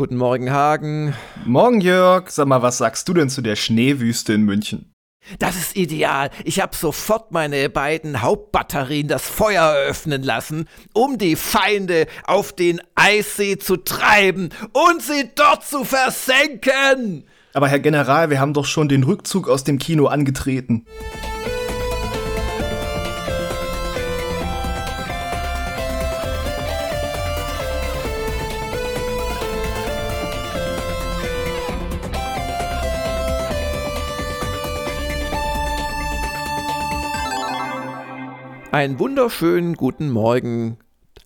Guten Morgen, Hagen. Morgen, Jörg. Sag mal, was sagst du denn zu der Schneewüste in München? Das ist ideal. Ich habe sofort meine beiden Hauptbatterien das Feuer eröffnen lassen, um die Feinde auf den Eissee zu treiben und sie dort zu versenken. Aber Herr General, wir haben doch schon den Rückzug aus dem Kino angetreten. Einen wunderschönen guten Morgen,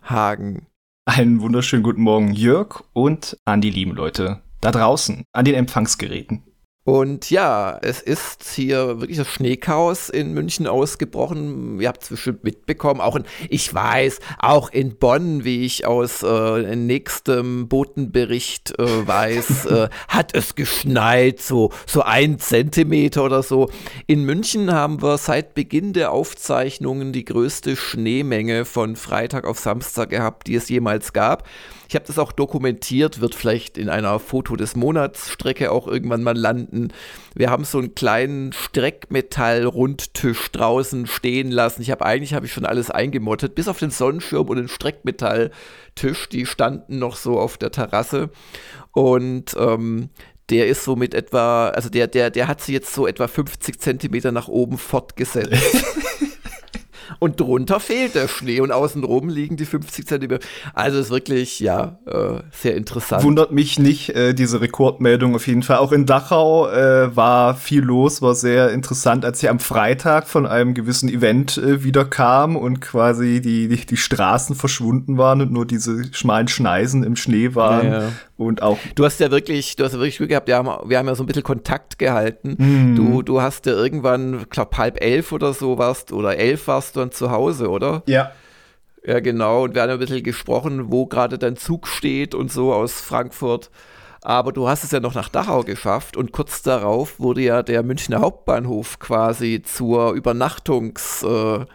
Hagen. Einen wunderschönen guten Morgen, Jörg und an die lieben Leute da draußen, an den Empfangsgeräten. Und ja, es ist hier wirklich das Schneechaos in München ausgebrochen. Ihr habt es bestimmt mitbekommen. Auch in, ich weiß, auch in Bonn, wie ich aus äh, nächstem Botenbericht äh, weiß, äh, hat es geschneit, so, so ein Zentimeter oder so. In München haben wir seit Beginn der Aufzeichnungen die größte Schneemenge von Freitag auf Samstag gehabt, die es jemals gab. Ich habe das auch dokumentiert, wird vielleicht in einer Foto des Monats Strecke auch irgendwann mal landen. Wir haben so einen kleinen Streckmetall-Rundtisch draußen stehen lassen. Ich habe eigentlich habe ich schon alles eingemottet, bis auf den Sonnenschirm und den Streckmetall-Tisch. Die standen noch so auf der Terrasse und ähm, der ist so mit etwa, also der, der, der hat sich jetzt so etwa 50 Zentimeter nach oben fortgesetzt. und drunter fehlt der Schnee und außenrum liegen die 50 Zentimeter. Also ist wirklich, ja, äh, sehr interessant. Wundert mich nicht, äh, diese Rekordmeldung auf jeden Fall. Auch in Dachau äh, war viel los, war sehr interessant, als sie am Freitag von einem gewissen Event äh, wieder kam und quasi die, die, die Straßen verschwunden waren und nur diese schmalen Schneisen im Schnee waren. Ja, ja. Und auch. Du hast ja wirklich, du hast ja wirklich Glück gehabt, wir haben, wir haben ja so ein bisschen Kontakt gehalten. Mm. Du, du hast ja irgendwann, glaub halb elf oder so warst, oder elf warst du dann zu Hause, oder? Ja. Ja, genau. Und wir haben ein bisschen gesprochen, wo gerade dein Zug steht und so aus Frankfurt. Aber du hast es ja noch nach Dachau geschafft und kurz darauf wurde ja der Münchner Hauptbahnhof quasi zur Übernachtungs- äh,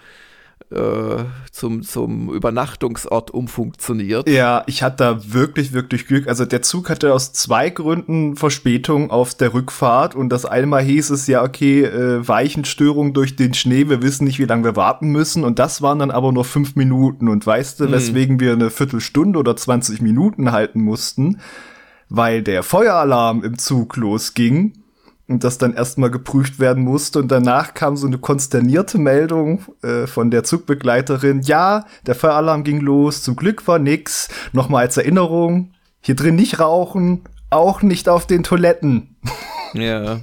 äh, zum, zum Übernachtungsort umfunktioniert. Ja, ich hatte da wirklich, wirklich Glück. Also der Zug hatte aus zwei Gründen Verspätung auf der Rückfahrt und das einmal hieß es ja, okay, äh, Weichenstörung durch den Schnee, wir wissen nicht, wie lange wir warten müssen und das waren dann aber nur fünf Minuten und weißt du, mhm. weswegen wir eine Viertelstunde oder 20 Minuten halten mussten? Weil der Feueralarm im Zug losging und das dann erstmal geprüft werden musste. Und danach kam so eine konsternierte Meldung äh, von der Zugbegleiterin, ja, der Feueralarm ging los, zum Glück war nix. Nochmal als Erinnerung, hier drin nicht rauchen, auch nicht auf den Toiletten. Ja.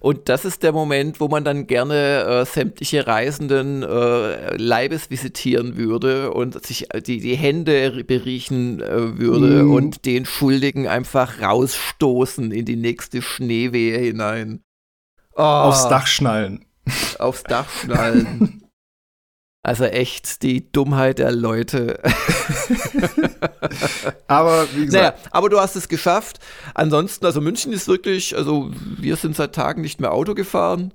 Und das ist der Moment, wo man dann gerne äh, sämtliche Reisenden äh, Leibes visitieren würde und sich äh, die, die Hände beriechen äh, würde mm. und den Schuldigen einfach rausstoßen in die nächste Schneewehe hinein. Oh, aufs Dach schnallen. Aufs Dach schnallen. Also echt die Dummheit der Leute. aber wie gesagt. Naja, aber du hast es geschafft. Ansonsten, also München ist wirklich, also wir sind seit Tagen nicht mehr Auto gefahren.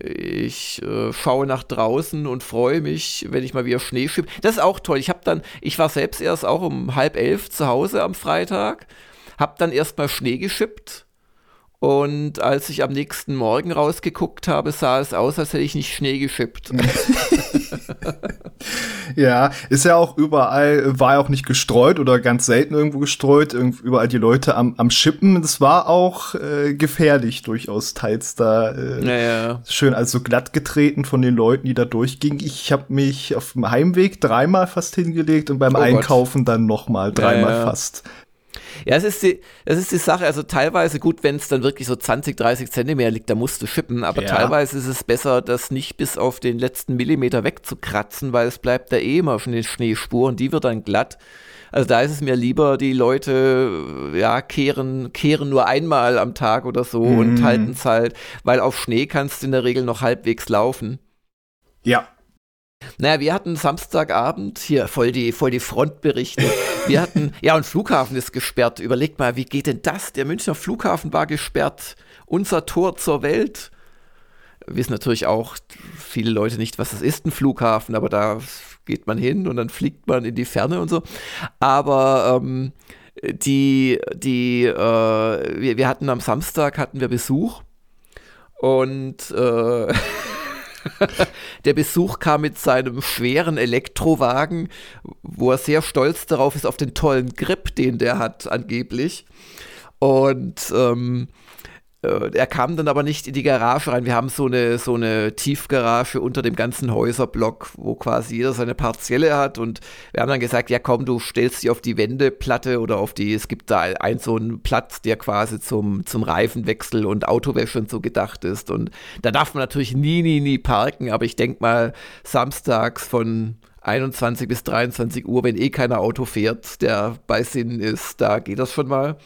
Ich äh, schaue nach draußen und freue mich, wenn ich mal wieder Schnee schippe. Das ist auch toll. Ich habe dann, ich war selbst erst auch um halb elf zu Hause am Freitag, habe dann erst mal Schnee geschippt und als ich am nächsten Morgen rausgeguckt habe, sah es aus, als hätte ich nicht Schnee geschippt. ja, ist ja auch überall, war ja auch nicht gestreut oder ganz selten irgendwo gestreut, überall die Leute am, am Schippen. Das war auch äh, gefährlich durchaus, teils da äh, naja. schön also glatt getreten von den Leuten, die da durchgingen. Ich habe mich auf dem Heimweg dreimal fast hingelegt und beim oh Einkaufen Gott. dann nochmal dreimal ja, ja. fast. Ja, es ist die, es ist die Sache, also teilweise gut, wenn es dann wirklich so 20, 30 Zentimeter liegt, da musst du schippen, aber ja. teilweise ist es besser, das nicht bis auf den letzten Millimeter wegzukratzen, weil es bleibt da eh immer schon in Schneespur und die wird dann glatt. Also da ist es mir lieber, die Leute ja kehren, kehren nur einmal am Tag oder so mhm. und halten es halt, weil auf Schnee kannst du in der Regel noch halbwegs laufen. Ja, naja, wir hatten Samstagabend, hier voll die, voll die Frontberichte. Wir hatten, ja, und Flughafen ist gesperrt. Überlegt mal, wie geht denn das? Der Münchner Flughafen war gesperrt. Unser Tor zur Welt. Wissen natürlich auch viele Leute nicht, was das ist, ein Flughafen, aber da geht man hin und dann fliegt man in die Ferne und so. Aber ähm, die, die, äh, wir, wir hatten am Samstag hatten wir Besuch und äh, der Besuch kam mit seinem schweren Elektrowagen, wo er sehr stolz darauf ist, auf den tollen Grip, den der hat, angeblich. Und ähm, äh, er kam dann aber nicht in die Garage rein. Wir haben so eine, so eine Tiefgarage unter dem ganzen Häuserblock, wo quasi jeder seine Partielle hat. Und wir haben dann gesagt, ja komm, du stellst dich auf die Wendeplatte oder auf die, es gibt da einen so einen Platz, der quasi zum, zum Reifenwechsel und Autowäsche und so gedacht ist. Und da darf man natürlich nie, nie, nie parken. Aber ich denke mal, samstags von 21 bis 23 Uhr, wenn eh keiner Auto fährt, der bei Sinn ist, da geht das schon mal.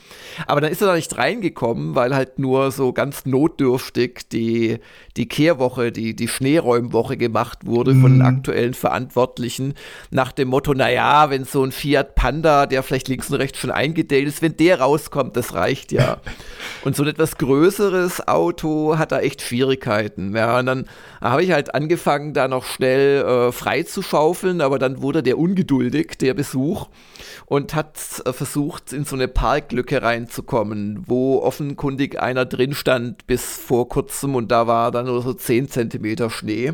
Aber dann ist er da nicht reingekommen, weil halt nur so ganz notdürftig die, die Kehrwoche, die, die Schneeräumwoche gemacht wurde mhm. von den aktuellen Verantwortlichen nach dem Motto, naja, wenn so ein Fiat Panda, der vielleicht links und rechts schon eingedellt ist, wenn der rauskommt, das reicht ja. und so ein etwas größeres Auto hat da echt Schwierigkeiten. Ja, und dann habe ich halt angefangen, da noch schnell äh, frei zu schaufeln, aber dann wurde der ungeduldig, der Besuch, und hat äh, versucht, in so eine Parklücke reinzukommen, wo offenkundig einer drin stand bis vor kurzem und da war dann nur so 10 Zentimeter Schnee.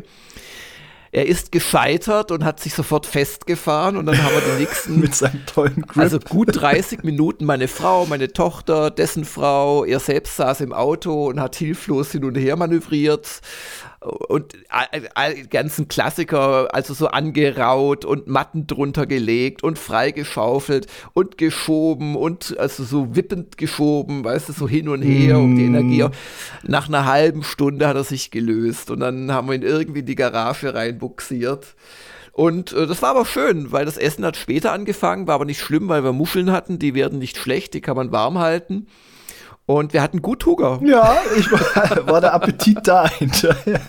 Er ist gescheitert und hat sich sofort festgefahren und dann haben wir die nächsten mit seinem tollen Grip. Also gut 30 Minuten meine Frau, meine Tochter, dessen Frau, er selbst saß im Auto und hat hilflos hin und her manövriert und die ganzen Klassiker, also so angeraut und Matten drunter gelegt und freigeschaufelt und geschoben und also so wippend geschoben, weißt du, so hin und her, um die Energie. Mm. Nach einer halben Stunde hat er sich gelöst und dann haben wir ihn irgendwie in die Garage reinbuxiert. Und äh, das war aber schön, weil das Essen hat später angefangen, war aber nicht schlimm, weil wir Muscheln hatten, die werden nicht schlecht, die kann man warm halten. Und wir hatten gut Hunger. Ja, ich war, war der Appetit da hinterher.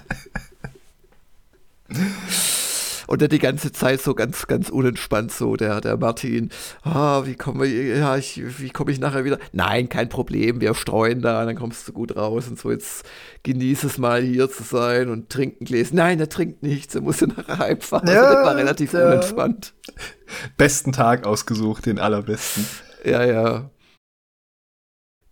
Und dann die ganze Zeit so ganz, ganz unentspannt so, der, der Martin, ah, wie komme ich, ja, ich, wie komme ich nachher wieder? Nein, kein Problem, wir streuen da, dann kommst du gut raus und so, jetzt genieß es mal hier zu sein und trinken Gläser. Nein, er trinkt nichts, er muss nachher heimfahren. Ja, also das war relativ unentspannt. Besten Tag ausgesucht, den allerbesten. Ja, ja.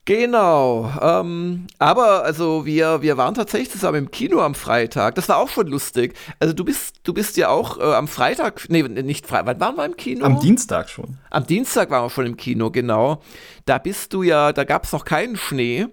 Genau. Ähm, aber also wir, wir waren tatsächlich zusammen im Kino am Freitag. Das war auch schon lustig. Also du bist, du bist ja auch äh, am Freitag, nee, nicht Freitag, wann waren wir im Kino? Am Dienstag schon. Am Dienstag waren wir schon im Kino, genau. Da bist du ja, da gab es noch keinen Schnee.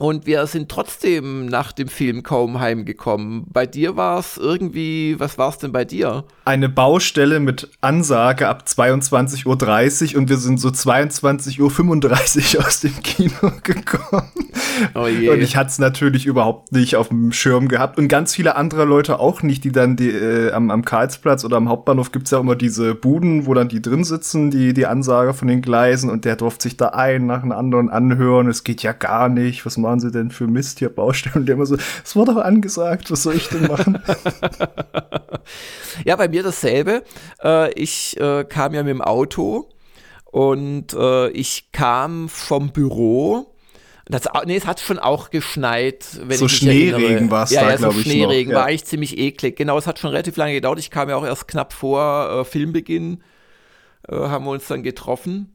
Und wir sind trotzdem nach dem Film kaum heimgekommen. Bei dir war es irgendwie, was war es denn bei dir? Eine Baustelle mit Ansage ab 22.30 Uhr und wir sind so 22.35 Uhr aus dem Kino gekommen. Oh je. Und ich hatte es natürlich überhaupt nicht auf dem Schirm gehabt und ganz viele andere Leute auch nicht, die dann die, äh, am, am Karlsplatz oder am Hauptbahnhof gibt's ja immer diese Buden, wo dann die drin sitzen, die, die Ansage von den Gleisen und der durfte sich da ein nach einem anderen anhören. Es geht ja gar nicht. Was machen sie denn für Mist hier Baustellen? Und der immer so, es wurde doch angesagt, was soll ich denn machen? ja, bei mir dasselbe. Äh, ich äh, kam ja mit dem Auto und äh, ich kam vom Büro. Das, nee, es hat schon auch geschneit. Wenn so ich Schneeregen war es ja, da, ja, glaube so ich. Schneeregen noch. war eigentlich ziemlich eklig. Genau, es hat schon relativ lange gedauert. Ich kam ja auch erst knapp vor äh, Filmbeginn, äh, haben wir uns dann getroffen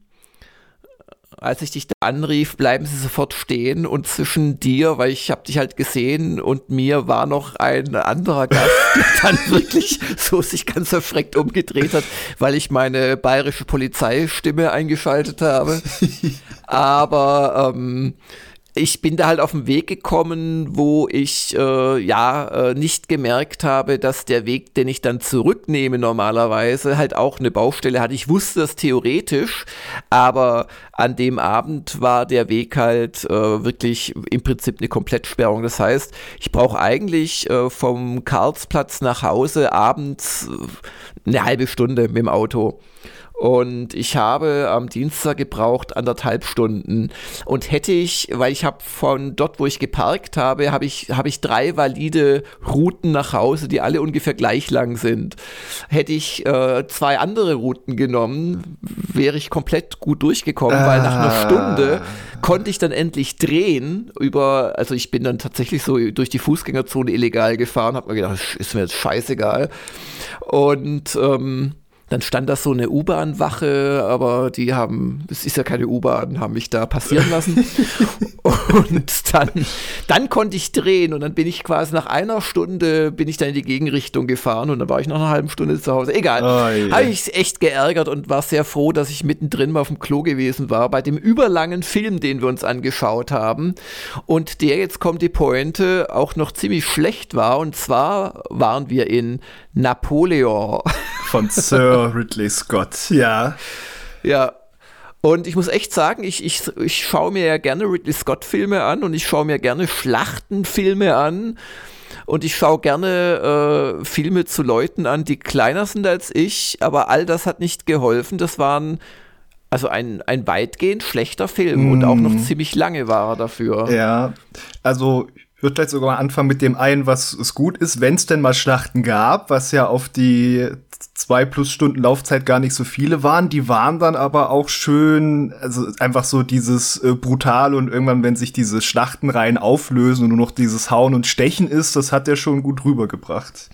als ich dich da anrief, bleiben sie sofort stehen und zwischen dir, weil ich habe dich halt gesehen und mir war noch ein anderer Gast, der dann wirklich so sich ganz erschreckt umgedreht hat, weil ich meine bayerische Polizeistimme eingeschaltet habe. Aber ähm, ich bin da halt auf den Weg gekommen, wo ich äh, ja äh, nicht gemerkt habe, dass der Weg, den ich dann zurücknehme normalerweise, halt auch eine Baustelle hat. Ich wusste das theoretisch, aber an dem Abend war der Weg halt äh, wirklich im Prinzip eine Komplettsperrung. Das heißt, ich brauche eigentlich äh, vom Karlsplatz nach Hause abends äh, eine halbe Stunde mit dem Auto. Und ich habe am Dienstag gebraucht anderthalb Stunden. Und hätte ich, weil ich habe von dort, wo ich geparkt habe, habe ich, habe ich drei valide Routen nach Hause, die alle ungefähr gleich lang sind. Hätte ich äh, zwei andere Routen genommen, wäre ich komplett gut durchgekommen, ah. weil nach einer ah. Stunde konnte ich dann endlich drehen über, also ich bin dann tatsächlich so durch die Fußgängerzone illegal gefahren, habe mir gedacht, ist mir jetzt scheißegal. Und ähm, dann stand da so eine U-Bahn-Wache, aber die haben, es ist ja keine U-Bahn, haben mich da passieren lassen. und dann, dann konnte ich drehen und dann bin ich quasi nach einer Stunde bin ich dann in die Gegenrichtung gefahren und dann war ich nach einer halben Stunde zu Hause. Egal. Oh, yeah. Habe ich echt geärgert und war sehr froh, dass ich mittendrin mal auf dem Klo gewesen war, bei dem überlangen Film, den wir uns angeschaut haben. Und der jetzt kommt die Pointe auch noch ziemlich schlecht war. Und zwar waren wir in Napoleon. Von Sir Ridley Scott, ja. Ja, und ich muss echt sagen, ich, ich, ich schaue mir ja gerne Ridley Scott-Filme an und ich schaue mir gerne Schlachtenfilme an. Und ich schaue gerne äh, Filme zu Leuten an, die kleiner sind als ich, aber all das hat nicht geholfen. Das waren also ein, ein weitgehend schlechter Film mm. und auch noch mhm. ziemlich lange war er dafür. Ja, also ich würde vielleicht sogar mal anfangen mit dem einen, was es gut ist, wenn es denn mal Schlachten gab, was ja auf die zwei plus Stunden Laufzeit gar nicht so viele waren. Die waren dann aber auch schön, also einfach so dieses äh, brutal und irgendwann, wenn sich diese Schlachtenreihen auflösen und nur noch dieses Hauen und Stechen ist, das hat er schon gut rübergebracht.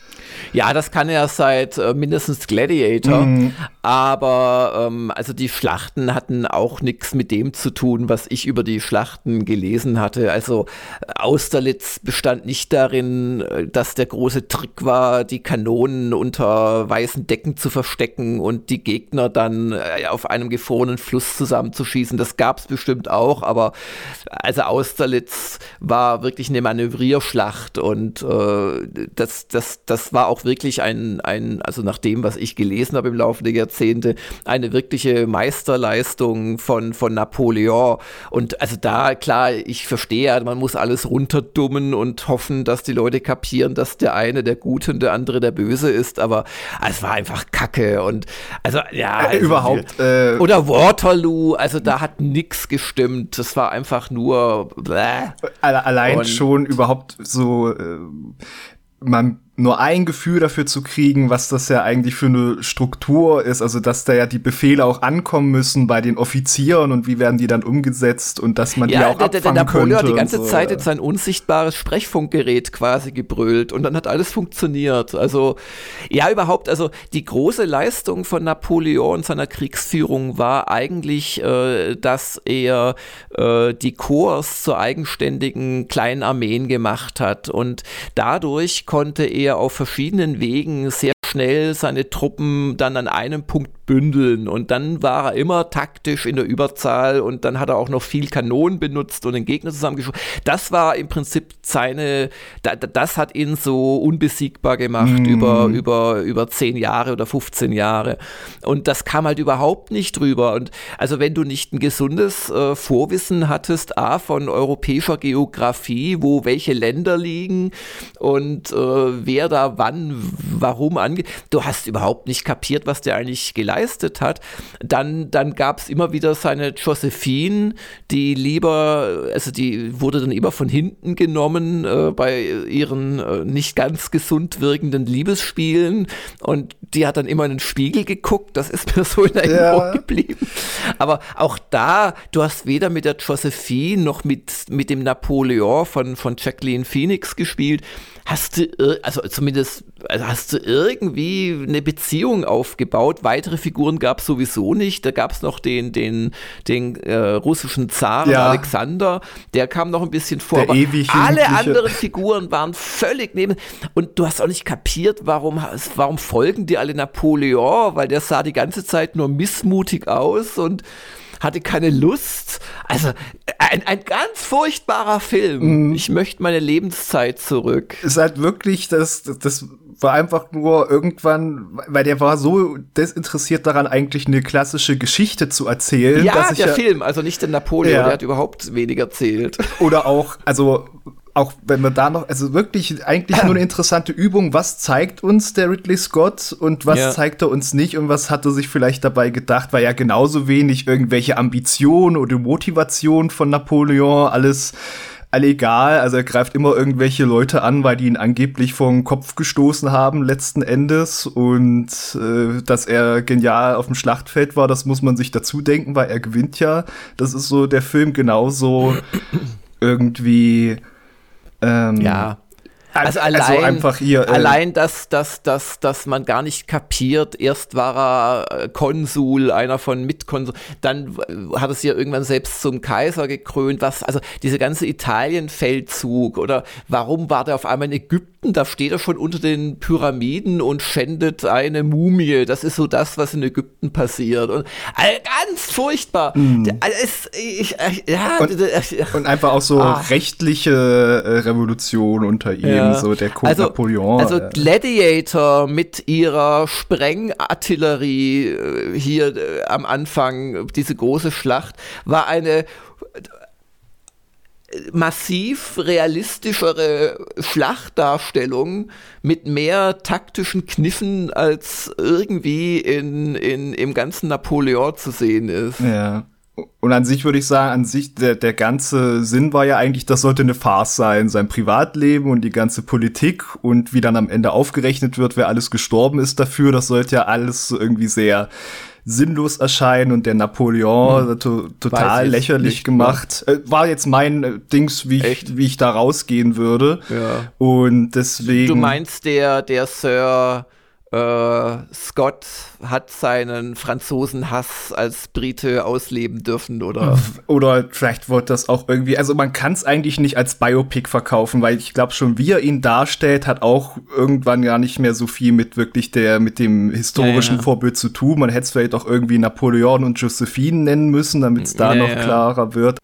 Ja, das kann er seit äh, mindestens Gladiator. Mhm. Aber ähm, also die Schlachten hatten auch nichts mit dem zu tun, was ich über die Schlachten gelesen hatte. Also Austerlitz bestand nicht darin, äh, dass der große Trick war, die Kanonen unter weißen Decken zu verstecken und die Gegner dann äh, auf einem gefrorenen Fluss zusammenzuschießen. Das gab es bestimmt auch, aber also Austerlitz war wirklich eine Manövrierschlacht und äh, das, das, das war auch wirklich ein, ein, also nach dem, was ich gelesen habe im Laufe der Jahrzehnte, eine wirkliche Meisterleistung von, von Napoleon. Und also da, klar, ich verstehe, man muss alles runterdummen und hoffen, dass die Leute kapieren, dass der eine der Gute und der andere der Böse ist, aber es war einfach Kacke und also ja. Also, überhaupt. Äh, oder Waterloo, also da hat nichts gestimmt. Das war einfach nur. Bläh. Allein und, schon überhaupt so. Äh, man nur ein Gefühl dafür zu kriegen, was das ja eigentlich für eine Struktur ist, also dass da ja die Befehle auch ankommen müssen bei den Offizieren und wie werden die dann umgesetzt und dass man ja, die auch der, abfangen der Napoleon könnte hat die ganze so. Zeit jetzt sein unsichtbares Sprechfunkgerät quasi gebrüllt und dann hat alles funktioniert. Also ja, überhaupt, also die große Leistung von Napoleon und seiner Kriegsführung war eigentlich, äh, dass er äh, die Korps zu eigenständigen kleinen Armeen gemacht hat und dadurch konnte er er auf verschiedenen Wegen sehr schnell seine Truppen dann an einem Punkt bündeln und dann war er immer taktisch in der Überzahl und dann hat er auch noch viel Kanonen benutzt und den Gegner zusammengeschossen. Das war im Prinzip seine, das hat ihn so unbesiegbar gemacht mm. über, über, über 10 Jahre oder 15 Jahre. Und das kam halt überhaupt nicht drüber. Und also wenn du nicht ein gesundes äh, Vorwissen hattest, A, von europäischer Geografie, wo welche Länder liegen und äh, wer da wann, warum angeht, du hast überhaupt nicht kapiert, was der eigentlich geleistet geleistet hat. Dann, dann gab es immer wieder seine Josephine, die lieber, also die wurde dann immer von hinten genommen äh, bei ihren äh, nicht ganz gesund wirkenden Liebesspielen und die hat dann immer in den Spiegel geguckt, das ist mir so in Erinnerung ja. geblieben. Aber auch da, du hast weder mit der Josephine noch mit, mit dem Napoleon von, von Jacqueline Phoenix gespielt. Hast du, also zumindest also hast du irgendwie eine Beziehung aufgebaut? Weitere Figuren gab es sowieso nicht. Da gab es noch den, den, den äh, russischen Zaren ja. Alexander, der kam noch ein bisschen vor. Der ewig alle anderen Figuren waren völlig neben. Und du hast auch nicht kapiert, warum, warum folgen die alle Napoleon, weil der sah die ganze Zeit nur missmutig aus und hatte keine Lust. Also ein, ein ganz furchtbarer Film. Mhm. Ich möchte meine Lebenszeit zurück. Es ist halt wirklich, das, das war einfach nur irgendwann, weil der war so desinteressiert daran, eigentlich eine klassische Geschichte zu erzählen. Ja, der ja, Film, also nicht der Napoleon, ja. der hat überhaupt wenig erzählt. Oder auch, also auch wenn wir da noch, also wirklich eigentlich nur eine interessante Übung, was zeigt uns der Ridley Scott und was ja. zeigt er uns nicht und was hat er sich vielleicht dabei gedacht, weil ja genauso wenig irgendwelche Ambitionen oder Motivation von Napoleon, alles alle egal. Also er greift immer irgendwelche Leute an, weil die ihn angeblich vom Kopf gestoßen haben letzten Endes. Und äh, dass er genial auf dem Schlachtfeld war, das muss man sich dazu denken, weil er gewinnt ja. Das ist so der Film genauso irgendwie. Ähm, ja. Also, also allein, also einfach hier, äh, allein dass, dass, dass, dass man gar nicht kapiert, erst war er äh, Konsul, einer von Mitkonsul, dann hat es ja irgendwann selbst zum Kaiser gekrönt, was, also diese ganze Italien-Feldzug oder warum war der auf einmal in Ägypten, da steht er schon unter den Pyramiden und schändet eine Mumie, das ist so das, was in Ägypten passiert und also ganz furchtbar. Mm. Es, ich, ja, und, und, einfach auch so ah. rechtliche äh, Revolution unter ihm. Ja so der Code also, Napoleon. Also äh. Gladiator mit ihrer Sprengartillerie äh, hier äh, am Anfang, diese große Schlacht, war eine massiv realistischere Schlachtdarstellung mit mehr taktischen Kniffen als irgendwie in, in, im ganzen Napoleon zu sehen ist. Ja. Und an sich würde ich sagen, an sich, der, der ganze Sinn war ja eigentlich, das sollte eine Farce sein, sein Privatleben und die ganze Politik und wie dann am Ende aufgerechnet wird, wer alles gestorben ist dafür, das sollte ja alles irgendwie sehr sinnlos erscheinen und der Napoleon hm. to total lächerlich gemacht. Äh, war jetzt mein äh, Dings, wie ich, wie ich da rausgehen würde. Ja. Und deswegen. Du meinst der, der Sir äh, Scott hat seinen Franzosenhass als Brite ausleben dürfen oder? Oder vielleicht wird das auch irgendwie also man kann es eigentlich nicht als Biopic verkaufen weil ich glaube schon wie er ihn darstellt hat auch irgendwann gar nicht mehr so viel mit wirklich der mit dem historischen ja, ja. Vorbild zu tun. Man hätte es vielleicht auch irgendwie Napoleon und Josephine nennen müssen damit es da ja, noch klarer wird.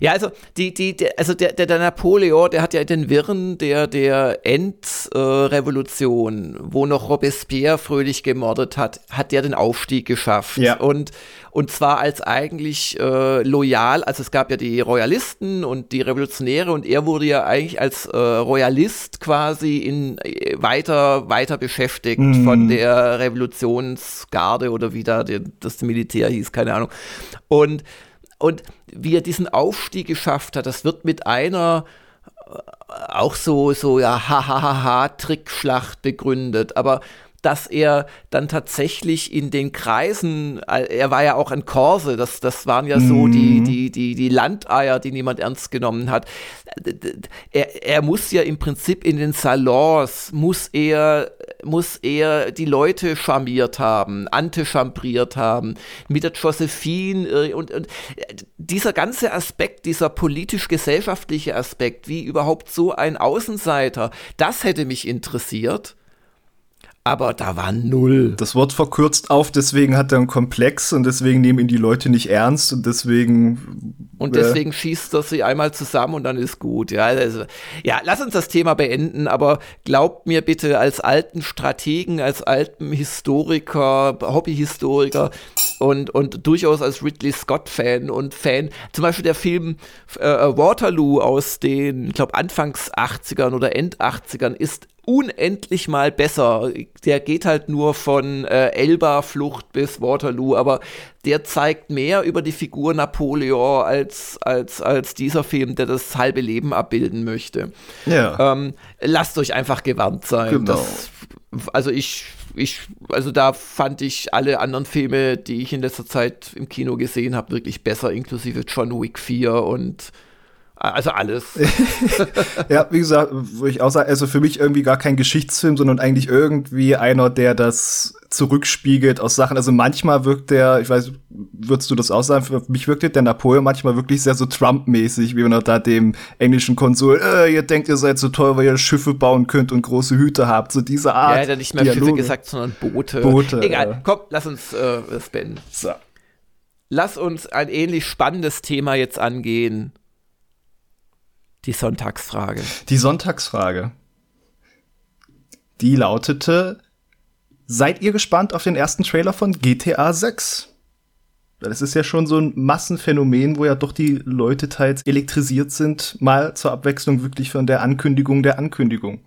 Ja also die die der, also der, der, der Napoleon der hat ja den Wirren der der Endrevolution äh, wo noch Robespierre Robespierre fröhlich gemordet hat, hat der den Aufstieg geschafft. Ja. Und, und zwar als eigentlich äh, loyal, also es gab ja die Royalisten und die Revolutionäre und er wurde ja eigentlich als äh, Royalist quasi in, äh, weiter, weiter beschäftigt mhm. von der Revolutionsgarde oder wie da die, das Militär hieß, keine Ahnung. Und, und wie er diesen Aufstieg geschafft hat, das wird mit einer äh, auch so, so, ja, hahaha, Trickschlacht begründet. Aber dass er dann tatsächlich in den Kreisen, äh, er war ja auch ein Korse, das, das waren ja so mhm. die, die, die, die Landeier, die niemand ernst genommen hat. Er, er muss ja im Prinzip in den Salons, muss er, muss er die Leute charmiert haben, antechambriert haben, mit der Josephine äh, und, und dieser ganze Aspekt, dieser politisch-gesellschaftliche Aspekt, wie überhaupt so ein Außenseiter, das hätte mich interessiert aber da war null. Das Wort verkürzt auf, deswegen hat er einen Komplex und deswegen nehmen ihn die Leute nicht ernst und deswegen. Und deswegen äh, schießt er sie einmal zusammen und dann ist gut. Ja, also, ja, lass uns das Thema beenden, aber glaubt mir bitte als alten Strategen, als alten Historiker, Hobbyhistoriker und, und durchaus als Ridley Scott-Fan und Fan, zum Beispiel der Film äh, Waterloo aus den, ich glaube, Anfangs 80ern oder End 80ern ist unendlich mal besser. Der geht halt nur von äh, Elba-Flucht bis Waterloo, aber der zeigt mehr über die Figur Napoleon als, als, als dieser Film, der das halbe Leben abbilden möchte. Ja. Ähm, lasst euch einfach gewarnt sein. Genau. Das, also ich, ich, also da fand ich alle anderen Filme, die ich in letzter Zeit im Kino gesehen habe, wirklich besser, inklusive John Wick 4 und also alles. ja, wie gesagt, wo ich auch sagen, also für mich irgendwie gar kein Geschichtsfilm, sondern eigentlich irgendwie einer, der das zurückspiegelt aus Sachen. Also manchmal wirkt der, ich weiß, würdest du das auch sagen, für mich wirkt der Napoleon manchmal wirklich sehr so Trump-mäßig, wie man da dem englischen Konsul, äh, ihr denkt, ihr seid so toll, weil ihr Schiffe bauen könnt und große Hüte habt. So diese Art. Ja, er hat nicht mehr Dialoge. Schiffe gesagt, sondern Boote. Boote. Egal, ja. komm, lass uns äh, das beenden. So. Lass uns ein ähnlich spannendes Thema jetzt angehen. Die Sonntagsfrage. Die Sonntagsfrage. Die lautete: Seid ihr gespannt auf den ersten Trailer von GTA 6? Das ist ja schon so ein Massenphänomen, wo ja doch die Leute teils elektrisiert sind, mal zur Abwechslung wirklich von der Ankündigung der Ankündigung.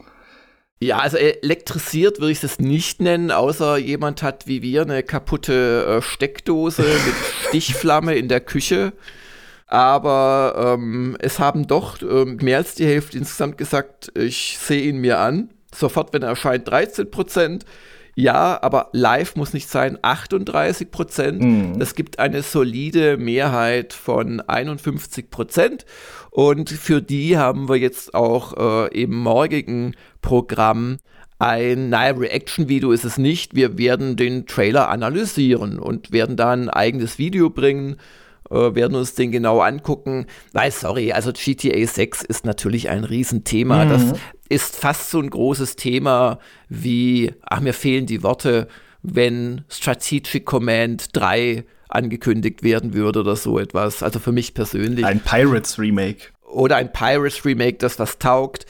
Ja, also elektrisiert würde ich es nicht nennen, außer jemand hat wie wir eine kaputte äh, Steckdose mit Stichflamme in der Küche aber ähm, es haben doch ähm, mehr als die Hälfte insgesamt gesagt, ich sehe ihn mir an. Sofort, wenn er erscheint, 13 Prozent. Ja, aber live muss nicht sein 38 Prozent. Mhm. Das gibt eine solide Mehrheit von 51 Prozent. Und für die haben wir jetzt auch äh, im morgigen Programm ein, naja, Reaction-Video ist es nicht. Wir werden den Trailer analysieren und werden da ein eigenes Video bringen, äh, werden uns den genau angucken. Weil, sorry, also GTA 6 ist natürlich ein Riesenthema. Mhm. Das ist fast so ein großes Thema wie, ach, mir fehlen die Worte, wenn Strategic Command 3 angekündigt werden würde oder so etwas. Also für mich persönlich. Ein Pirates Remake. Oder ein Pirates Remake, das was taugt.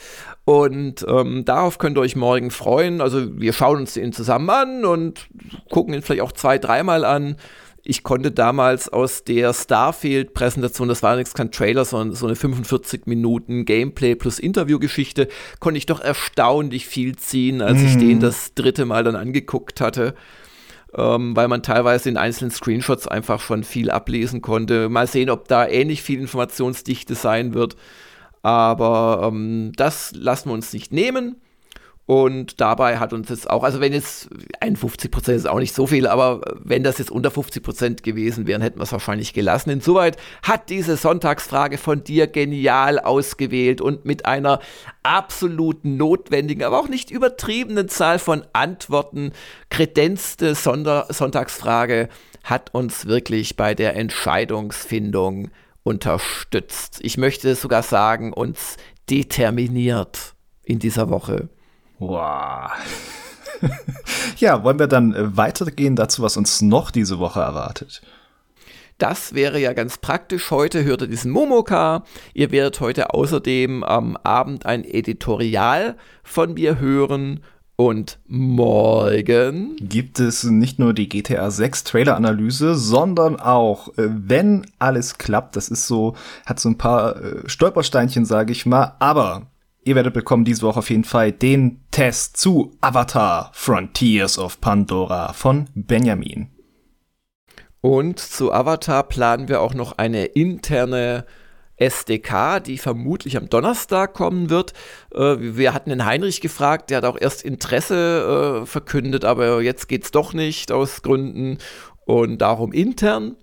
Und ähm, darauf könnt ihr euch morgen freuen. Also wir schauen uns den zusammen an und gucken ihn vielleicht auch zwei, dreimal an. Ich konnte damals aus der Starfield-Präsentation, das war nichts kein Trailer, sondern so eine 45 Minuten Gameplay plus Interviewgeschichte, konnte ich doch erstaunlich viel ziehen, als mm. ich den mhm. das dritte Mal dann angeguckt hatte. Ähm, weil man teilweise in einzelnen Screenshots einfach schon viel ablesen konnte. Mal sehen, ob da ähnlich viel Informationsdichte sein wird. Aber ähm, das lassen wir uns nicht nehmen. Und dabei hat uns jetzt auch, also wenn jetzt 51 Prozent ist auch nicht so viel, aber wenn das jetzt unter 50 Prozent gewesen wären, hätten wir es wahrscheinlich gelassen. Insoweit hat diese Sonntagsfrage von dir genial ausgewählt und mit einer absolut notwendigen, aber auch nicht übertriebenen Zahl von Antworten kredenzte Sonder Sonntagsfrage hat uns wirklich bei der Entscheidungsfindung unterstützt. Ich möchte sogar sagen, uns determiniert in dieser Woche. Wow. ja, wollen wir dann äh, weitergehen dazu, was uns noch diese Woche erwartet? Das wäre ja ganz praktisch. Heute hört ihr diesen Momoka. Ihr werdet heute außerdem am Abend ein Editorial von mir hören und morgen gibt es nicht nur die GTA 6 Trailer-Analyse, sondern auch, äh, wenn alles klappt, das ist so, hat so ein paar äh, Stolpersteinchen, sage ich mal, aber ihr werdet bekommen diese Woche auf jeden Fall den Test zu Avatar Frontiers of Pandora von Benjamin. Und zu Avatar planen wir auch noch eine interne SDK, die vermutlich am Donnerstag kommen wird. Äh, wir hatten den Heinrich gefragt, der hat auch erst Interesse äh, verkündet, aber jetzt geht es doch nicht aus Gründen und darum intern.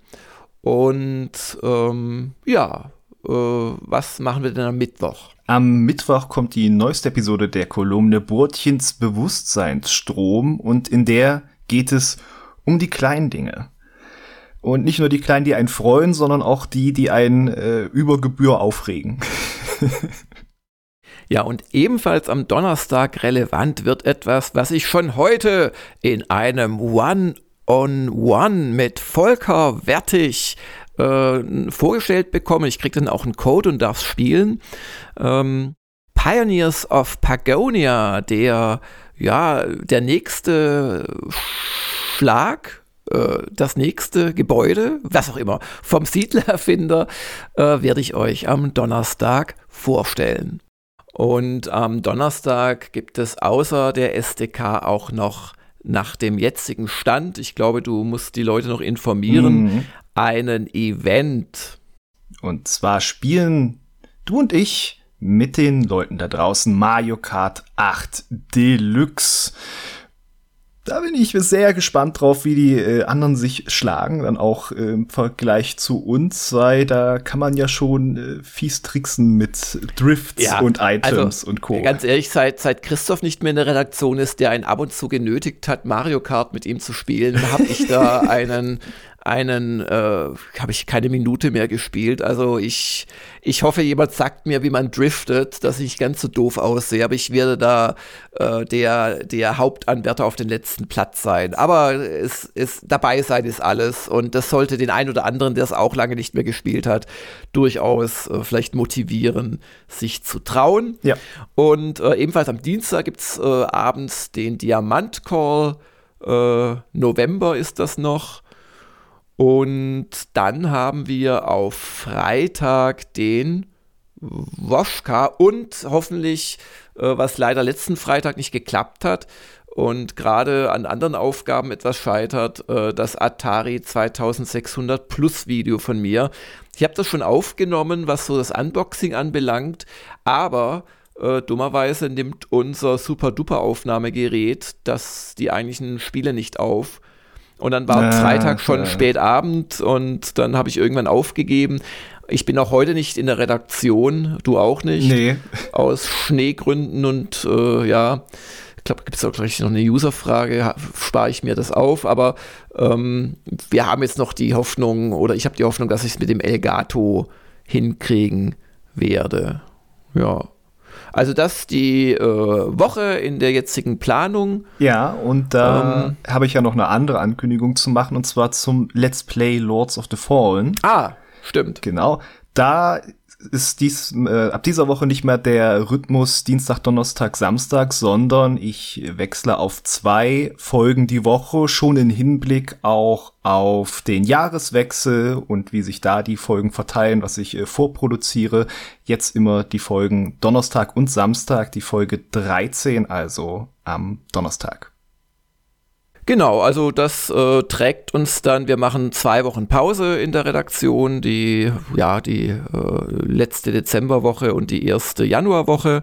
Und ähm, ja, äh, was machen wir denn am Mittwoch? Am Mittwoch kommt die neueste Episode der Kolumne Burtchens Bewusstseinsstrom und in der geht es um die kleinen Dinge. Und nicht nur die Kleinen, die einen freuen, sondern auch die, die einen äh, über Gebühr aufregen. Ja, und ebenfalls am Donnerstag relevant wird etwas, was ich schon heute in einem One-on-One -on -One mit Volker Wertig äh, vorgestellt bekomme. Ich kriege dann auch einen Code und darf spielen. Ähm, Pioneers of Pagonia, der, ja, der nächste Schlag äh, das nächste Gebäude, was auch immer, vom Siedlererfinder, äh, werde ich euch am Donnerstag vorstellen. Und am Donnerstag gibt es außer der SDK auch noch nach dem jetzigen Stand, ich glaube, du musst die Leute noch informieren, mhm. Einen Event. Und zwar spielen du und ich mit den Leuten da draußen Mario Kart 8 Deluxe. Da bin ich sehr gespannt drauf, wie die äh, anderen sich schlagen, dann auch äh, im Vergleich zu uns, weil da kann man ja schon äh, fies tricksen mit Drifts ja, und Items also, und Co. Ganz ehrlich, seit, seit Christoph nicht mehr in der Redaktion ist, der einen ab und zu genötigt hat, Mario Kart mit ihm zu spielen, habe ich da einen, einen, äh, habe ich keine Minute mehr gespielt. Also ich, ich hoffe, jemand sagt mir, wie man driftet, dass ich ganz so doof aussehe. Aber ich werde da äh, der, der Hauptanwärter auf den letzten Platz sein. Aber es ist dabei sein ist alles. Und das sollte den einen oder anderen, der es auch lange nicht mehr gespielt hat, durchaus äh, vielleicht motivieren, sich zu trauen. Ja. Und äh, ebenfalls am Dienstag gibt es äh, abends den Diamant Call. Äh, November ist das noch. Und dann haben wir auf Freitag den Woschka und hoffentlich, äh, was leider letzten Freitag nicht geklappt hat und gerade an anderen Aufgaben etwas scheitert, äh, das Atari 2600 Plus Video von mir. Ich habe das schon aufgenommen, was so das Unboxing anbelangt, aber Äh, dummerweise nimmt unser Super-Duper-Aufnahmegerät das die eigentlichen Spiele nicht auf. Und dann war ah, Freitag schon ja. spät Abend und dann habe ich irgendwann aufgegeben. Ich bin auch heute nicht in der Redaktion, du auch nicht. Nee. Aus Schneegründen und äh, ja, ich glaube, gibt es auch gleich noch eine Userfrage, spare ich mir das auf, aber ähm, wir haben jetzt noch die Hoffnung, oder ich habe die Hoffnung, dass ich es mit dem Elgato hinkriegen werde. Ja. Also das die äh, Woche in der jetzigen Planung. Ja, und da ähm, habe ich ja noch eine andere Ankündigung zu machen, und zwar zum Let's Play Lords of the Fallen. Ah, stimmt. Genau. Da ist dies äh, ab dieser Woche nicht mehr der Rhythmus Dienstag, Donnerstag, Samstag, sondern ich wechsle auf zwei Folgen die Woche, schon in Hinblick auch auf den Jahreswechsel und wie sich da die Folgen verteilen, was ich äh, vorproduziere. Jetzt immer die Folgen Donnerstag und Samstag, die Folge 13 also am Donnerstag. Genau, also das äh, trägt uns dann, wir machen zwei Wochen Pause in der Redaktion, die, ja, die äh, letzte Dezemberwoche und die erste Januarwoche.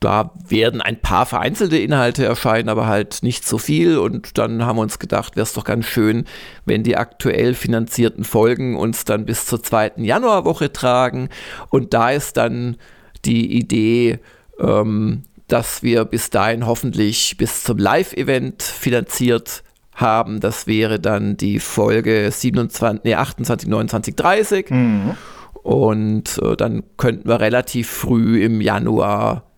Da werden ein paar vereinzelte Inhalte erscheinen, aber halt nicht so viel. Und dann haben wir uns gedacht, wäre es doch ganz schön, wenn die aktuell finanzierten Folgen uns dann bis zur zweiten Januarwoche tragen. Und da ist dann die Idee, ähm, dass wir bis dahin hoffentlich bis zum Live-Event finanziert haben. Das wäre dann die Folge 27, nee, 28, 29, 30. Mhm. Und äh, dann könnten wir relativ früh im Januar,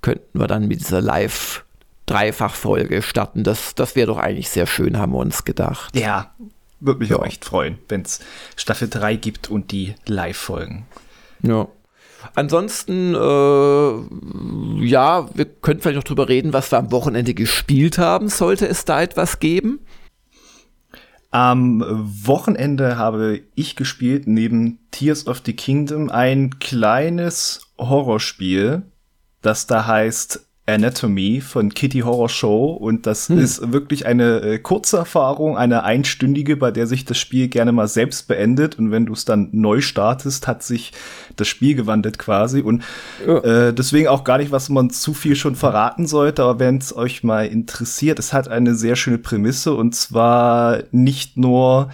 könnten wir dann mit dieser Live- Dreifachfolge starten. Das, das wäre doch eigentlich sehr schön, haben wir uns gedacht. Ja, würde mich ja. auch echt freuen, wenn es Staffel 3 gibt und die Live-Folgen. Ja. Ansonsten, äh, ja, wir können vielleicht noch drüber reden, was wir am Wochenende gespielt haben. Sollte es da etwas geben? Am Wochenende habe ich gespielt neben Tears of the Kingdom ein kleines Horrorspiel, das da heißt Anatomy von Kitty Horror Show und das hm. ist wirklich eine äh, kurze Erfahrung, eine einstündige, bei der sich das Spiel gerne mal selbst beendet und wenn du es dann neu startest, hat sich das Spiel gewandelt quasi und ja. äh, deswegen auch gar nicht, was man zu viel schon verraten sollte, aber wenn es euch mal interessiert, es hat eine sehr schöne Prämisse und zwar nicht nur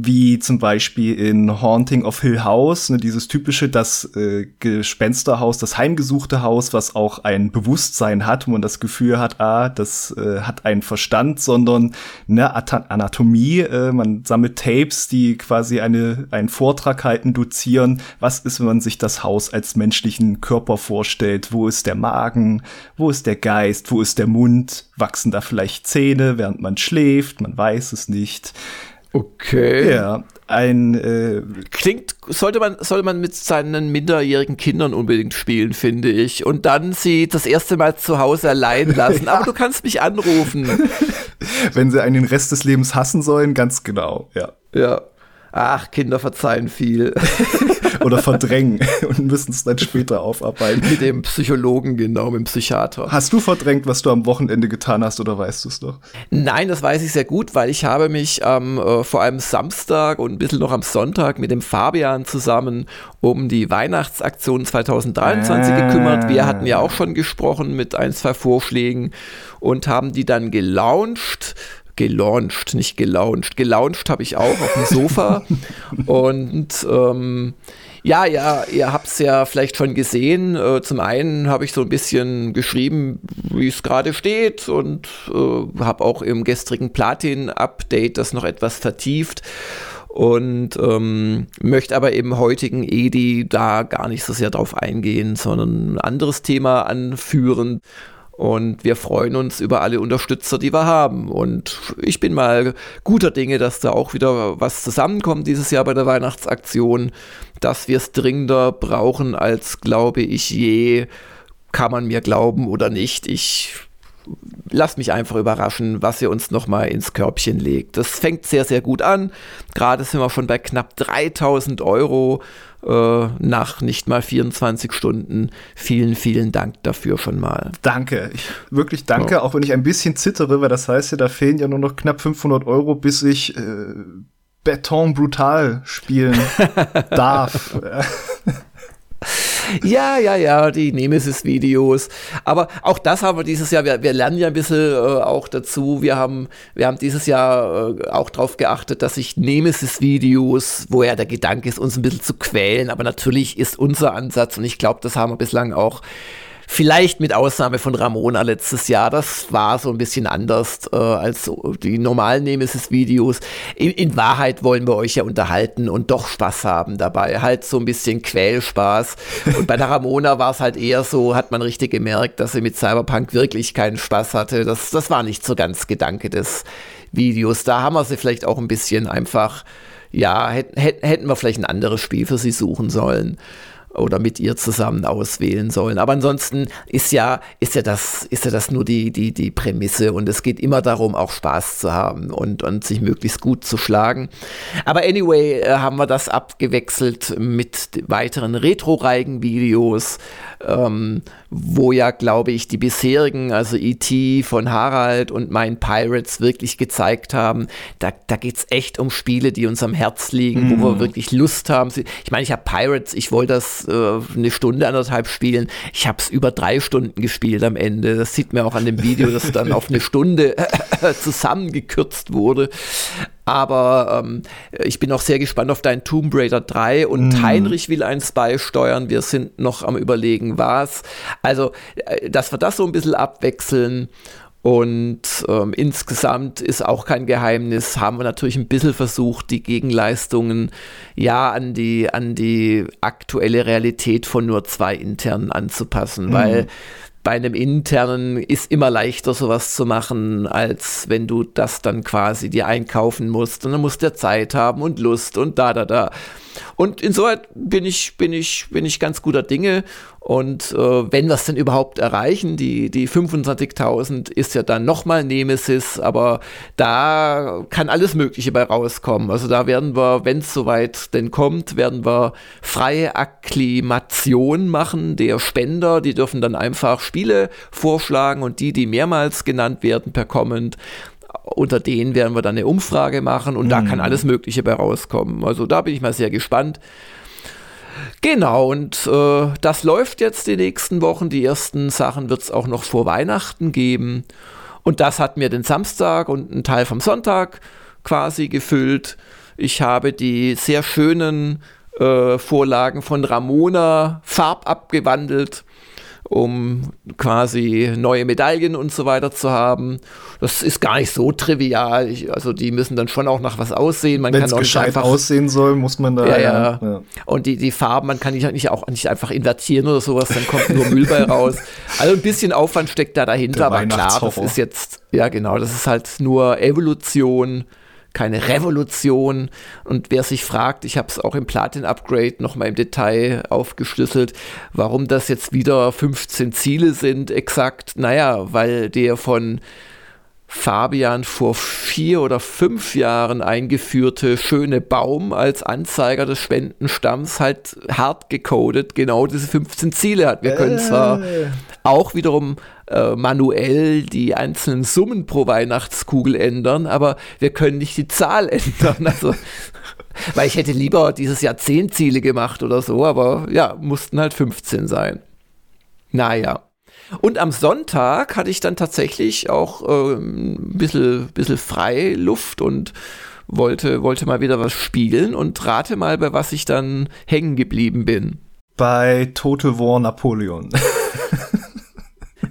wie zum Beispiel in Haunting of Hill House, ne, dieses typische, das äh, Gespensterhaus, das heimgesuchte Haus, was auch ein Bewusstsein hat, wo man das Gefühl hat, ah, das äh, hat einen Verstand, sondern ne, Anatomie, äh, man sammelt Tapes, die quasi eine, einen Vortrag halten, dozieren, was ist, wenn man sich das Haus als menschlichen Körper vorstellt, wo ist der Magen, wo ist der Geist, wo ist der Mund, wachsen da vielleicht Zähne, während man schläft, man weiß es nicht. Okay. Ja, ein äh, klingt sollte man sollte man mit seinen minderjährigen Kindern unbedingt spielen, finde ich, und dann sie das erste Mal zu Hause allein lassen. Aber du kannst mich anrufen. Wenn sie einen den Rest des Lebens hassen sollen, ganz genau, ja. Ja. Ach, Kinder verzeihen viel. Oder verdrängen und müssen es dann später aufarbeiten. Mit dem Psychologen, genau, mit dem Psychiater. Hast du verdrängt, was du am Wochenende getan hast, oder weißt du es noch? Nein, das weiß ich sehr gut, weil ich habe mich ähm, äh, vor allem Samstag und ein bisschen noch am Sonntag mit dem Fabian zusammen um die Weihnachtsaktion 2023 ah. gekümmert. Wir hatten ja auch schon gesprochen mit ein, zwei Vorschlägen und haben die dann gelauncht gelauncht, nicht gelauncht. Gelauncht habe ich auch auf dem Sofa. und ähm, ja, ja, ihr habt es ja vielleicht schon gesehen. Äh, zum einen habe ich so ein bisschen geschrieben, wie es gerade steht und äh, habe auch im gestrigen Platin-Update das noch etwas vertieft und ähm, möchte aber im heutigen Edi da gar nicht so sehr drauf eingehen, sondern ein anderes Thema anführen. Und wir freuen uns über alle Unterstützer, die wir haben. Und ich bin mal guter Dinge, dass da auch wieder was zusammenkommt dieses Jahr bei der Weihnachtsaktion, dass wir es dringender brauchen als, glaube ich, je. Kann man mir glauben oder nicht. Ich lass mich einfach überraschen, was ihr uns nochmal ins Körbchen legt. Das fängt sehr, sehr gut an. Gerade sind wir schon bei knapp 3000 Euro nach nicht mal 24 Stunden. Vielen, vielen Dank dafür schon mal. Danke, ich, wirklich danke, ja. auch wenn ich ein bisschen zittere, weil das heißt ja, da fehlen ja nur noch knapp 500 Euro, bis ich äh, Beton brutal spielen darf. Ja, ja, ja, die Nemesis-Videos. Aber auch das haben wir dieses Jahr, wir, wir lernen ja ein bisschen äh, auch dazu. Wir haben, wir haben dieses Jahr äh, auch darauf geachtet, dass sich Nemesis-Videos, wo ja der Gedanke ist, uns ein bisschen zu quälen, aber natürlich ist unser Ansatz, und ich glaube, das haben wir bislang auch Vielleicht mit Ausnahme von Ramona letztes Jahr. Das war so ein bisschen anders äh, als die normalen Nemesis-Videos. In, in, Wahrheit wollen wir euch ja unterhalten und doch Spaß haben dabei. Halt so ein bisschen Quälspaß. Und bei der Ramona war es halt eher so, hat man richtig gemerkt, dass sie mit Cyberpunk wirklich keinen Spaß hatte. Das, das war nicht so ganz Gedanke des Videos. Da haben wir sie vielleicht auch ein bisschen einfach, ja, hätten, hätten wir vielleicht ein anderes Spiel für sie suchen sollen oder mit ihr zusammen auswählen sollen. Aber ansonsten ist ja, ist ja das, ist ja das nur die, die, die Prämisse und es geht immer darum, auch Spaß zu haben und, und sich möglichst gut zu schlagen. Aber anyway, äh, haben wir das abgewechselt mit weiteren Retro-Reigen-Videos, ähm, wo ja, glaube ich, die bisherigen, also E.T. von Harald und Mein Pirates wirklich gezeigt haben, da, da geht es echt um Spiele, die uns am Herz liegen, mm. wo wir mhm. wirklich Lust haben. Ich meine, ich habe Pirates, ich wollte das äh, eine Stunde, anderthalb spielen. Ich habe es über drei Stunden gespielt am Ende. Das sieht man auch an dem Video, das dann auf eine Stunde zusammengekürzt wurde. Aber ähm, ich bin auch sehr gespannt auf dein Tomb Raider 3 und mm. Heinrich will eins beisteuern. Wir sind noch am überlegen, was. Also, äh, dass wir das so ein bisschen abwechseln. Und ähm, insgesamt ist auch kein Geheimnis, haben wir natürlich ein bisschen versucht, die Gegenleistungen ja an die, an die aktuelle Realität von nur zwei internen anzupassen, mhm. weil bei einem internen ist immer leichter sowas zu machen, als wenn du das dann quasi dir einkaufen musst. Und dann musst du Zeit haben und Lust und da, da, da. Und insoweit bin ich, bin ich, bin ich ganz guter Dinge. Und äh, wenn wir es denn überhaupt erreichen, die, die 25.000 ist ja dann nochmal Nemesis, aber da kann alles Mögliche bei rauskommen. Also da werden wir, wenn es soweit denn kommt, werden wir freie Akklimation machen der Spender. Die dürfen dann einfach Spiele vorschlagen und die, die mehrmals genannt werden per Comment, unter denen werden wir dann eine Umfrage machen und mhm. da kann mhm. alles Mögliche bei rauskommen. Also da bin ich mal sehr gespannt. Genau, und äh, das läuft jetzt die nächsten Wochen. Die ersten Sachen wird es auch noch vor Weihnachten geben. Und das hat mir den Samstag und einen Teil vom Sonntag quasi gefüllt. Ich habe die sehr schönen äh, Vorlagen von Ramona farbabgewandelt um quasi neue Medaillen und so weiter zu haben. Das ist gar nicht so trivial. Ich, also die müssen dann schon auch nach was aussehen. Man Wenn es gescheit einfach, aussehen soll, muss man da. Ja, ja. ja. Und die, die Farben, man kann nicht, nicht auch nicht einfach invertieren oder sowas, dann kommt nur Müll bei raus. Also ein bisschen Aufwand steckt da dahinter, aber klar, das ist jetzt, ja genau, das ist halt nur Evolution keine Revolution. Und wer sich fragt, ich habe es auch im Platin-Upgrade nochmal im Detail aufgeschlüsselt, warum das jetzt wieder 15 Ziele sind, exakt. Naja, weil der von Fabian vor vier oder fünf Jahren eingeführte schöne Baum als Anzeiger des Spendenstamms halt hart gecodet genau diese 15 Ziele hat. Wir können zwar äh. Auch wiederum äh, manuell die einzelnen Summen pro Weihnachtskugel ändern, aber wir können nicht die Zahl ändern. Also, weil ich hätte lieber dieses Jahr 10 Ziele gemacht oder so, aber ja, mussten halt 15 sein. Naja. Und am Sonntag hatte ich dann tatsächlich auch äh, ein bisschen, bisschen Freiluft und wollte, wollte mal wieder was spielen und rate mal, bei was ich dann hängen geblieben bin. Bei Total War Napoleon.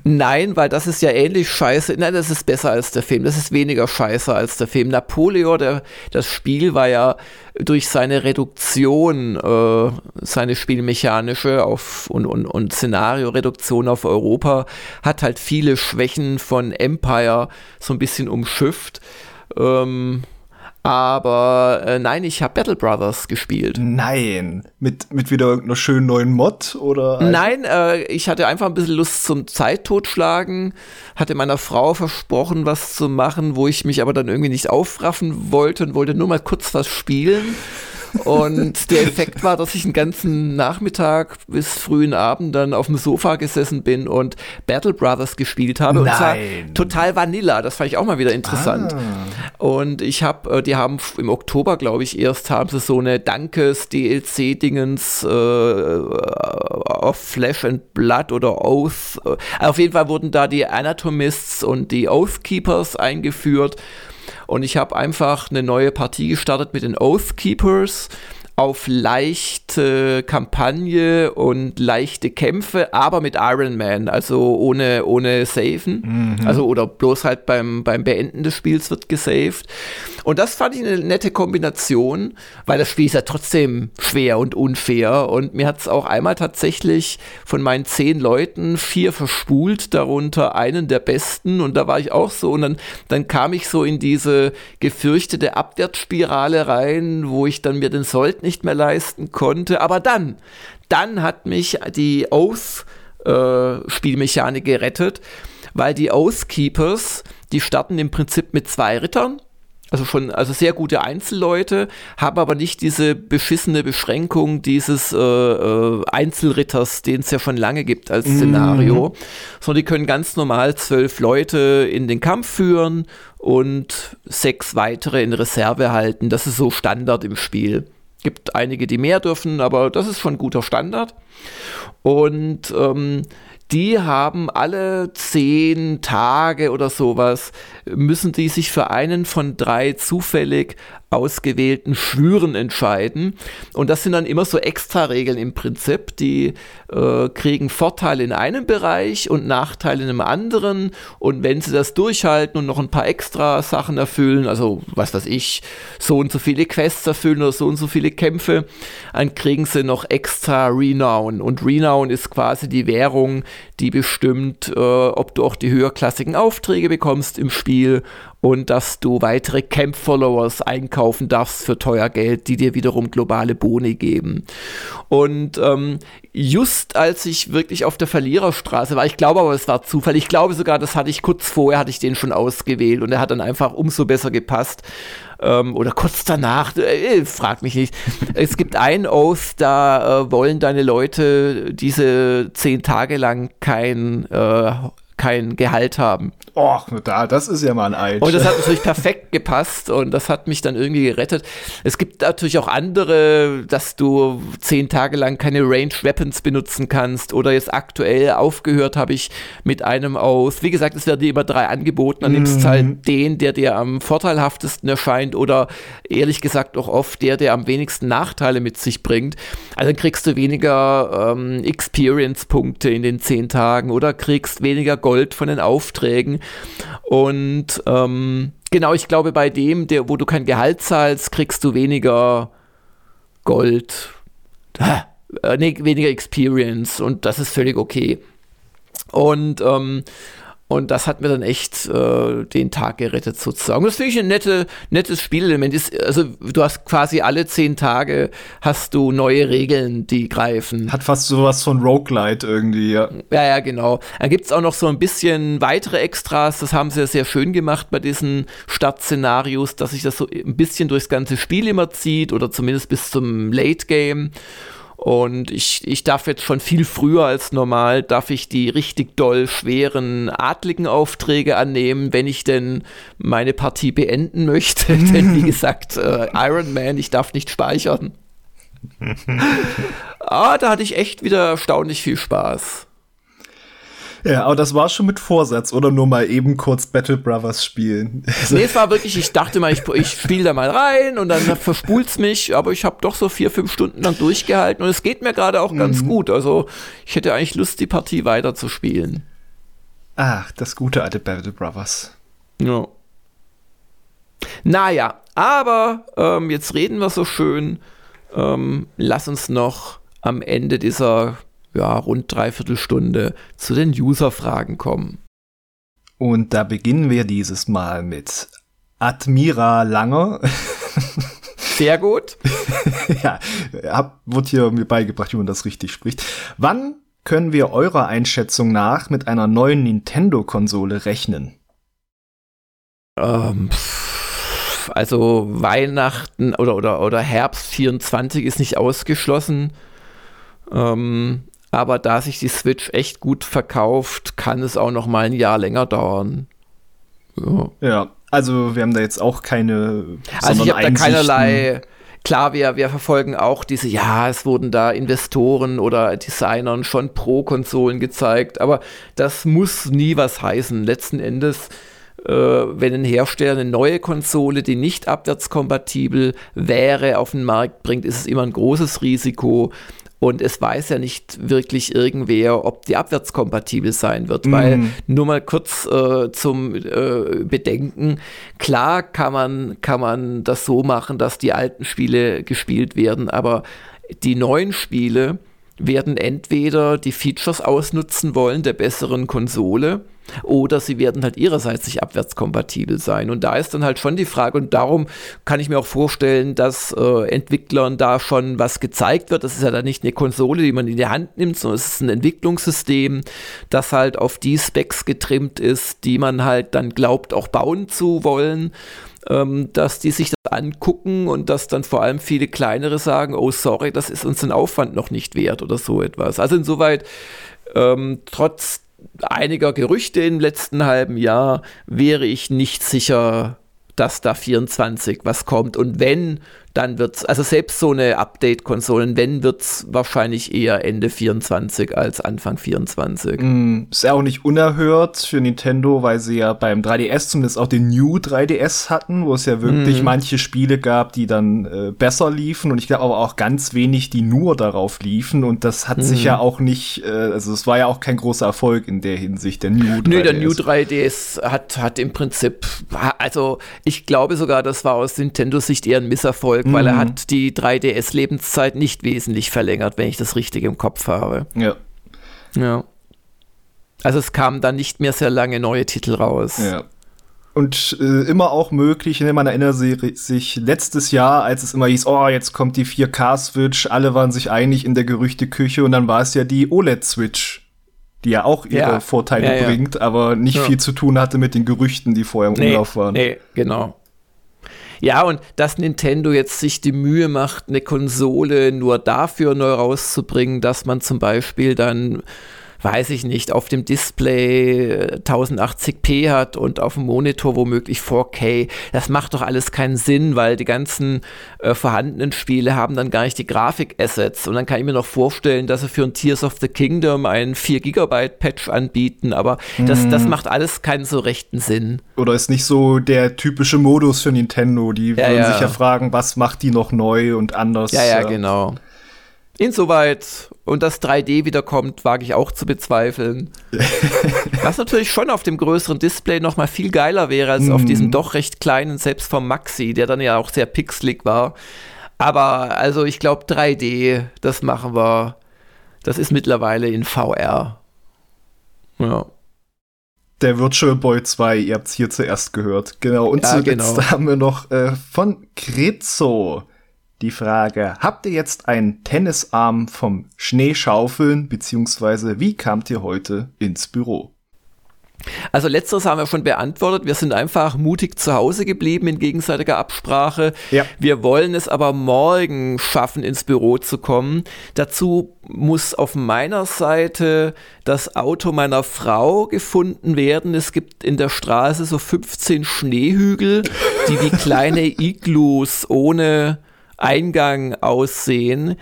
Nein, weil das ist ja ähnlich scheiße. Nein, das ist besser als der Film. Das ist weniger scheiße als der Film. Napoleon, der, das Spiel war ja durch seine Reduktion, äh, seine spielmechanische auf und, und, und Szenario-Reduktion auf Europa, hat halt viele Schwächen von Empire so ein bisschen umschifft. Ähm, aber äh, nein, ich habe Battle Brothers gespielt. Nein. Mit, mit wieder irgendeiner schönen neuen Mod oder? Nein, äh, ich hatte einfach ein bisschen Lust zum Zeittotschlagen, hatte meiner Frau versprochen, was zu machen, wo ich mich aber dann irgendwie nicht aufraffen wollte und wollte nur mal kurz was spielen. Und der Effekt war, dass ich einen ganzen Nachmittag bis frühen Abend dann auf dem Sofa gesessen bin und Battle Brothers gespielt habe. Nein. Und zwar total Vanilla. Das fand ich auch mal wieder interessant. Ah. Und ich habe, äh, die haben im Oktober, glaube ich, erst haben sie so eine Dankes-DLC-Dingens äh, auf Flesh and Blood oder Oath. Äh, auf jeden Fall wurden da die Anatomists und die Oathkeepers eingeführt. Und ich habe einfach eine neue Partie gestartet mit den Oathkeepers auf leichte Kampagne und leichte Kämpfe, aber mit Iron Man, also ohne, ohne Saven. Also oder bloß halt beim, beim Beenden des Spiels wird gesaved. Und das fand ich eine nette Kombination, weil das Spiel ist ja trotzdem schwer und unfair. Und mir hat es auch einmal tatsächlich von meinen zehn Leuten vier verspult, darunter einen der besten. Und da war ich auch so. Und dann, dann kam ich so in diese gefürchtete Abwärtsspirale rein, wo ich dann mir den Sold nicht mehr leisten konnte. Aber dann, dann hat mich die Oath-Spielmechanik gerettet, weil die Oath-Keepers, die starten im Prinzip mit zwei Rittern. Also schon, also sehr gute Einzelleute, haben aber nicht diese beschissene Beschränkung dieses äh, äh, Einzelritters, den es ja schon lange gibt als Szenario, sondern die können ganz normal zwölf Leute in den Kampf führen und sechs weitere in Reserve halten. Das ist so Standard im Spiel. Gibt einige, die mehr dürfen, aber das ist schon guter Standard. Und ähm, die haben alle zehn Tage oder sowas, müssen die sich für einen von drei zufällig ausgewählten Schwüren entscheiden. Und das sind dann immer so Extra-Regeln im Prinzip. Die äh, kriegen Vorteile in einem Bereich und Nachteile in einem anderen. Und wenn sie das durchhalten und noch ein paar extra Sachen erfüllen, also was weiß ich, so und so viele Quests erfüllen oder so und so viele Kämpfe, dann kriegen sie noch extra Renown. Und Renown ist quasi die Währung, die bestimmt, äh, ob du auch die höherklassigen Aufträge bekommst im Spiel und dass du weitere Camp-Followers einkaufen darfst für teuer Geld, die dir wiederum globale Boni geben. Und ähm, just als ich wirklich auf der Verliererstraße war, ich glaube aber, es war Zufall, ich glaube sogar, das hatte ich kurz vorher, hatte ich den schon ausgewählt und er hat dann einfach umso besser gepasst. Ähm, oder kurz danach, äh, frag mich nicht. es gibt einen Oath, da äh, wollen deine Leute diese zehn Tage lang kein äh, kein Gehalt haben. Och, da, das ist ja mal ein Eid. Und das hat natürlich perfekt gepasst und das hat mich dann irgendwie gerettet. Es gibt natürlich auch andere, dass du zehn Tage lang keine Range Weapons benutzen kannst oder jetzt aktuell aufgehört habe ich mit einem aus. Wie gesagt, es werden dir immer drei angeboten, dann nimmst du halt den, der dir am vorteilhaftesten erscheint oder ehrlich gesagt auch oft der, der am wenigsten Nachteile mit sich bringt. Also dann kriegst du weniger ähm, Experience-Punkte in den zehn Tagen oder kriegst weniger Gold von den Aufträgen. Und ähm, genau, ich glaube, bei dem, der, wo du kein Gehalt zahlst, kriegst du weniger Gold. Äh, nee, weniger Experience und das ist völlig okay. Und ähm, und das hat mir dann echt äh, den Tag gerettet sozusagen. Das finde ich ein nette, nettes Spielelement. Ist, also du hast quasi alle zehn Tage hast du neue Regeln, die greifen. Hat fast sowas von Roguelite irgendwie, ja. Ja, ja, genau. Dann gibt es auch noch so ein bisschen weitere Extras. Das haben sie ja sehr schön gemacht bei diesen Stadtszenarios, dass sich das so ein bisschen durchs ganze Spiel immer zieht oder zumindest bis zum Late Game. Und ich, ich darf jetzt schon viel früher als normal, darf ich die richtig doll schweren adligen Aufträge annehmen, wenn ich denn meine Partie beenden möchte. denn wie gesagt, äh, Iron Man, ich darf nicht speichern. ah, da hatte ich echt wieder erstaunlich viel Spaß. Ja, aber das war schon mit Vorsatz oder nur mal eben kurz Battle Brothers spielen. nee, es war wirklich, ich dachte mal, ich, ich spiele da mal rein und dann verspult's mich, aber ich habe doch so vier, fünf Stunden lang durchgehalten und es geht mir gerade auch ganz Mhm. gut. Also ich hätte eigentlich Lust, die Partie weiter zu spielen. Ach, das gute alte Battle Brothers. Ja. Naja, aber ähm, jetzt reden wir so schön. Ähm, lass uns noch am Ende dieser ja, rund dreiviertel Stunde zu den User-Fragen kommen. Und da beginnen wir dieses Mal mit Admira Langer. Sehr gut. ja, hab, wurde hier mir beigebracht, wie man das richtig spricht. Wann können wir eurer Einschätzung nach mit einer neuen Nintendo-Konsole rechnen? Ähm, also Weihnachten oder, oder, oder Herbst 24 ist nicht ausgeschlossen. Ähm, aber da sich die Switch echt gut verkauft, kann es auch noch mal ein Jahr länger dauern. Ja, ja also wir haben da jetzt auch keine. Also ich habe da keinerlei. Klar, wir, wir verfolgen auch diese, ja, es wurden da Investoren oder Designern schon Pro-Konsolen gezeigt, aber das muss nie was heißen. Letzten Endes äh, wenn ein Hersteller eine neue Konsole, die nicht abwärtskompatibel wäre, auf den Markt bringt, ist es immer ein großes Risiko. Und es weiß ja nicht wirklich irgendwer, ob die abwärtskompatibel sein wird, mm. weil nur mal kurz äh, zum äh, Bedenken, klar kann man, kann man das so machen, dass die alten Spiele gespielt werden, aber die neuen Spiele werden entweder die Features ausnutzen wollen der besseren Konsole oder sie werden halt ihrerseits nicht abwärtskompatibel sein. Und da ist dann halt schon die Frage, und darum kann ich mir auch vorstellen, dass äh, Entwicklern da schon was gezeigt wird. Das ist ja dann nicht eine Konsole, die man in die Hand nimmt, sondern es ist ein Entwicklungssystem, das halt auf die Specs getrimmt ist, die man halt dann glaubt, auch bauen zu wollen ähm, dass die sich das angucken und dass dann vor allem viele kleinere sagen, oh sorry, das ist uns den Aufwand noch nicht wert oder so etwas. Also insoweit, ähm, trotz einiger Gerüchte im letzten halben Jahr wäre ich nicht sicher, dass da 24 was kommt. Und wenn, dann wird es, also selbst so eine Update-Konsolen, wenn, wird es wahrscheinlich eher Ende 24 als Anfang 24. Mm, ist ja auch nicht unerhört für Nintendo, weil sie ja beim 3DS zumindest auch den New 3DS hatten, wo es ja wirklich mm. manche Spiele gab, die dann äh, besser liefen und ich glaube aber auch ganz wenig, die nur darauf liefen und das hat mm. sich ja auch nicht, äh, also es war ja auch kein großer Erfolg in der Hinsicht, der New 3DS. Nö, der New 3DS hat, hat im Prinzip, also ich glaube sogar, das war aus Nintendo-Sicht eher ein Misserfolg, mhm. weil er mhm. hat die 3DS-Lebenszeit nicht wesentlich verlängert, wenn ich das richtig im Kopf habe. Ja. Ja. Also es kamen dann nicht mehr sehr lange neue Titel raus. Ja. Und äh, immer auch möglich, ne, man erinnert sich letztes Jahr, als es immer hieß, oh, jetzt kommt die 4K-Switch, alle waren sich einig in der Gerüchteküche und dann war es ja die OLED-Switch, die ja auch ihre ja. Vorteile ja, bringt, ja. aber nicht viel zu tun hatte mit den Gerüchten, die vorher im nee, Umlauf waren. Nee, genau. Ja, und dass Nintendo jetzt sich die Mühe macht, eine Konsole nur dafür neu rauszubringen, dass man zum Beispiel dann weiß ich nicht, auf dem Display 1080p äh, hat und auf dem Monitor womöglich 4K. Das macht doch alles keinen Sinn, weil die ganzen äh, vorhandenen Spiele haben dann gar nicht die Grafik-Assets. Und dann kann ich mir noch vorstellen, dass sie für ein Tears of the Kingdom einen 4 GB Patch anbieten, aber das, mm. das mhm. macht alles keinen so rechten Sinn. Oder ist nicht so der typische Modus für Nintendo. Die ja, würden ja. sich ja fragen, was macht die noch neu und anders. Ja, ja, genau. Insoweit und das 3D wiederkommt, wage ich auch zu bezweifeln. Was natürlich schon auf dem größeren Display noch mal viel geiler wäre als mm. auf diesem mhm. doch recht kleinen, selbst vom Maxi, der dann ja auch sehr pixelig war. Aber also ich glaube 3D, das machen wir, das ist mittlerweile in VR. Ja. Der Virtual Boy 2, ihr habt es hier zuerst gehört. Genau. Und ja, zuletzt genau. haben wir noch äh, von Krezzo die Frage, habt ihr jetzt einen Tennisarm vom Schneeschaufeln, beziehungsweise wie kamt ihr heute ins Büro? Also letzteres haben wir schon beantwortet. Wir sind einfach mutig zu Hause geblieben in gegenseitiger Absprache. Ja. Wir wollen es aber morgen schaffen, ins Büro zu kommen. Dazu muss auf meiner Seite das Auto meiner Frau gefunden werden. Es gibt in der Straße so 15 Schneehügel, die wie kleine Iglus ohne Eingang aussehen.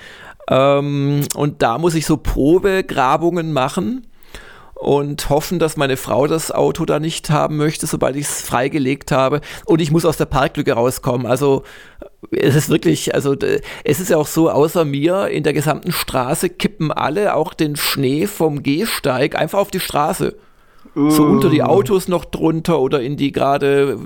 Ähm, und da muss ich so Probegrabungen machen und hoffen, dass meine Frau das Auto da nicht haben möchte, sobald ich es freigelegt habe. Und ich muss aus der Parklücke rauskommen. Also es ist wirklich, also es ist ja auch so, außer mir in der gesamten Straße kippen alle auch den Schnee vom Gehsteig einfach auf die Straße. So unter die Autos noch drunter oder in die gerade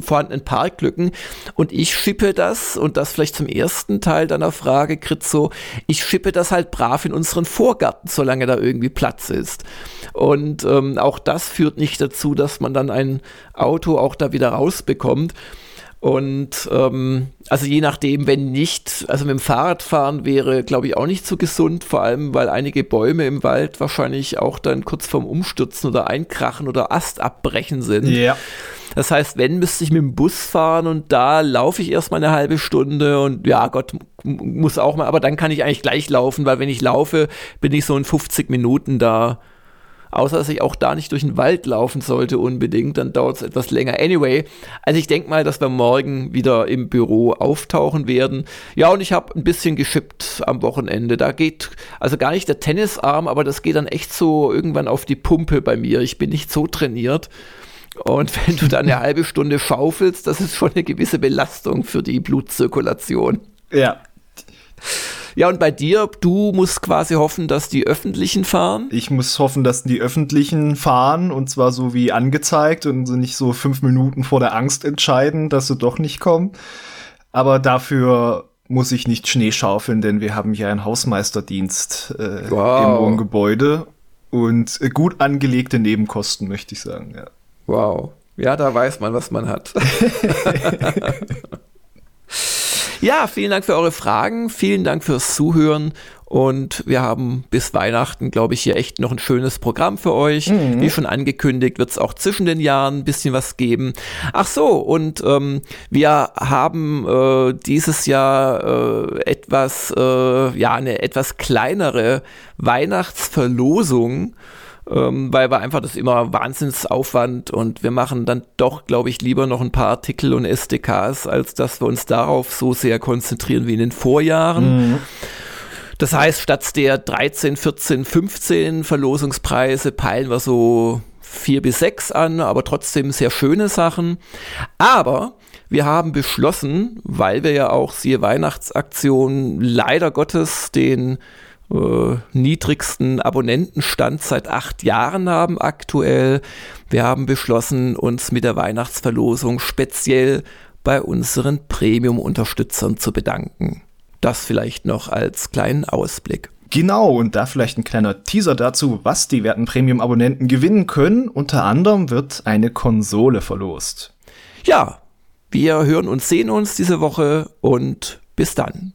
vorhandenen Parklücken. Und ich schippe das, und das vielleicht zum ersten Teil deiner Frage, Kritzo, ich schippe das halt brav in unseren Vorgarten, solange da irgendwie Platz ist. Und ähm, auch das führt nicht dazu, dass man dann ein Auto auch da wieder rausbekommt. Und ähm, also je nachdem, wenn nicht, also mit dem Fahrradfahren wäre, glaube ich, auch nicht so gesund, vor allem weil einige Bäume im Wald wahrscheinlich auch dann kurz vorm Umstürzen oder Einkrachen oder Ast abbrechen sind. Ja. Das heißt, wenn, müsste ich mit dem Bus fahren und da laufe ich erstmal eine halbe Stunde und ja, Gott, muss auch mal, aber dann kann ich eigentlich gleich laufen, weil wenn ich laufe, bin ich so in 50 Minuten da. Außer dass ich auch da nicht durch den Wald laufen sollte unbedingt, dann dauert es etwas länger. Anyway, also ich denke mal, dass wir morgen wieder im Büro auftauchen werden. Ja, und ich habe ein bisschen geschippt am Wochenende. Da geht also gar nicht der Tennisarm, aber das geht dann echt so irgendwann auf die Pumpe bei mir. Ich bin nicht so trainiert. Und wenn du dann eine halbe Stunde schaufelst, das ist schon eine gewisse Belastung für die Blutzirkulation. Ja. Ja, und bei dir, du musst quasi hoffen, dass die Öffentlichen fahren? Ich muss hoffen, dass die Öffentlichen fahren und zwar so wie angezeigt und nicht so fünf Minuten vor der Angst entscheiden, dass sie doch nicht kommen. Aber dafür muss ich nicht Schnee schaufeln, denn wir haben hier einen Hausmeisterdienst äh, wow. im Wohngebäude und äh, gut angelegte Nebenkosten, möchte ich sagen. Ja. Wow. Ja, da weiß man, was man hat. Ja, vielen Dank für eure Fragen, vielen Dank fürs Zuhören und wir haben bis Weihnachten, glaube ich, hier echt noch ein schönes Programm für euch. Mhm. Wie schon angekündigt, wird es auch zwischen den Jahren ein bisschen was geben. Ach so, und ähm, wir haben äh, dieses Jahr äh, etwas, äh, ja, eine etwas kleinere Weihnachtsverlosung ähm, weil wir einfach das immer Wahnsinnsaufwand und wir machen dann doch, glaube ich, lieber noch ein paar Artikel und SDKs, als dass wir uns darauf so sehr konzentrieren wie in den Vorjahren. Mhm. Das heißt, statt der 13, 14, 15 Verlosungspreise peilen wir so vier bis sechs an, aber trotzdem sehr schöne Sachen. Aber wir haben beschlossen, weil wir ja auch siehe Weihnachtsaktion leider Gottes den äh, niedrigsten Abonnentenstand seit acht Jahren haben aktuell. Wir haben beschlossen, uns mit der Weihnachtsverlosung speziell bei unseren Premium-Unterstützern zu bedanken. Das vielleicht noch als kleinen Ausblick. Genau, und da vielleicht ein kleiner Teaser dazu, was die werten Premium-Abonnenten gewinnen können. Unter anderem wird eine Konsole verlost. Ja, wir hören und sehen uns diese Woche und bis dann.